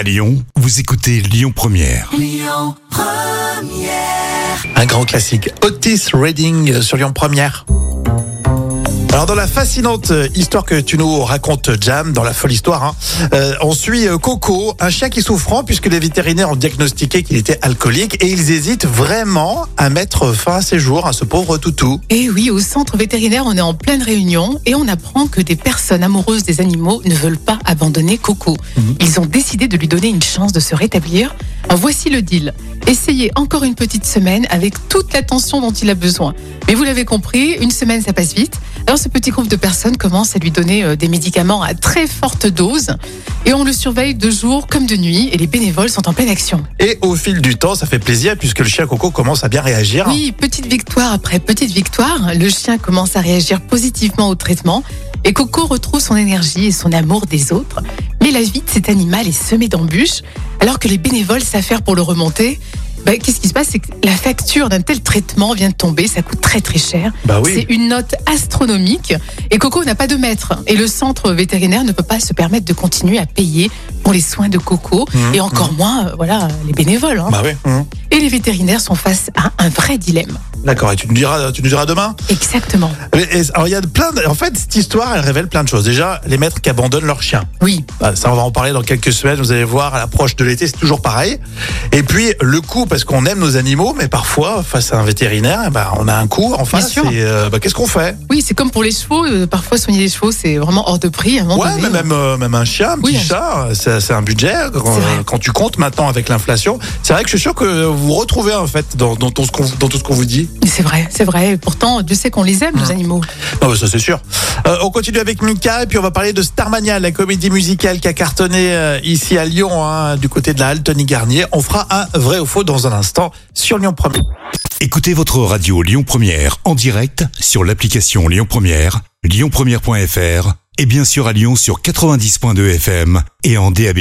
À Lyon, vous écoutez Lyon Première. Un grand classique. Otis Reading sur Lyon Première. Alors dans la fascinante euh, histoire que tu nous racontes, Jam, dans la folle histoire, hein, euh, on suit euh, Coco, un chien qui souffrant puisque les vétérinaires ont diagnostiqué qu'il était alcoolique et ils hésitent vraiment à mettre fin à ses jours, à ce pauvre toutou. Et oui, au centre vétérinaire, on est en pleine réunion et on apprend que des personnes amoureuses des animaux ne veulent pas abandonner Coco. Ils ont décidé de lui donner une chance de se rétablir. Alors voici le deal. Essayez encore une petite semaine avec toute l'attention dont il a besoin. Mais vous l'avez compris, une semaine ça passe vite. Alors ce petit groupe de personnes commence à lui donner euh, des médicaments à très forte dose et on le surveille de jour comme de nuit et les bénévoles sont en pleine action. Et au fil du temps, ça fait plaisir puisque le chien Coco commence à bien réagir. Oui, petite victoire après petite victoire, le chien commence à réagir positivement au traitement et Coco retrouve son énergie et son amour des autres. Mais la vie de cet animal est semée d'embûches, alors que les bénévoles s'affairent pour le remonter. Bah, Qu'est-ce qui se passe? C'est que la facture d'un tel traitement vient de tomber, ça coûte très très cher. Bah oui. C'est une note astronomique et Coco n'a pas de maître. Et le centre vétérinaire ne peut pas se permettre de continuer à payer pour les soins de Coco Mhm, et encore moins euh, voilà, les bénévoles. hein. Bah oui. mhm. Et les vétérinaires sont face à un vrai dilemme. D'accord. Et tu nous diras, tu nous diras demain. Exactement. Et- Alors il y a plein. De, en fait, cette histoire, elle révèle plein de choses. Déjà, les maîtres qui abandonnent leurs chiens. Oui, Bah, Ça, on va en parler dans quelques semaines. Vous allez voir, à l'approche de l'été, c'est toujours pareil. Et puis, le coût, parce qu'on aime nos animaux, mais parfois, face à un vétérinaire, ben, on a un coût en face. sûr. Et euh, bah, qu'est-ce qu'on fait? Oui, c'est comme pour les chevaux. euh, parfois, soigner les chevaux, c'est vraiment hors de prix. à un Ouais, mais même, euh, même un chien, un petit Oui, chat, c'est un budget. Quand, tu comptes maintenant avec l'inflation, c'est vrai que je suis sûr que vous vous retrouvez en fait dans tout ce qu'on vous dit. C'est vrai, c'est vrai. Pourtant, Dieu sait qu'on les aime, Mmh. nos animaux. Non, mais ça c'est sûr. Euh, on continue avec Mika et puis on va parler de Starmania, la comédie musicale qui a cartonné euh, ici à Lyon, hein, du côté de la halle Tony Garnier. On fera un vrai ou faux dans un instant sur Lyon 1 Écoutez votre radio Lyon Première en direct sur l'application Lyon Première, lyonpremière.fr et bien sûr à Lyon sur 90.2 FM et en DAB+.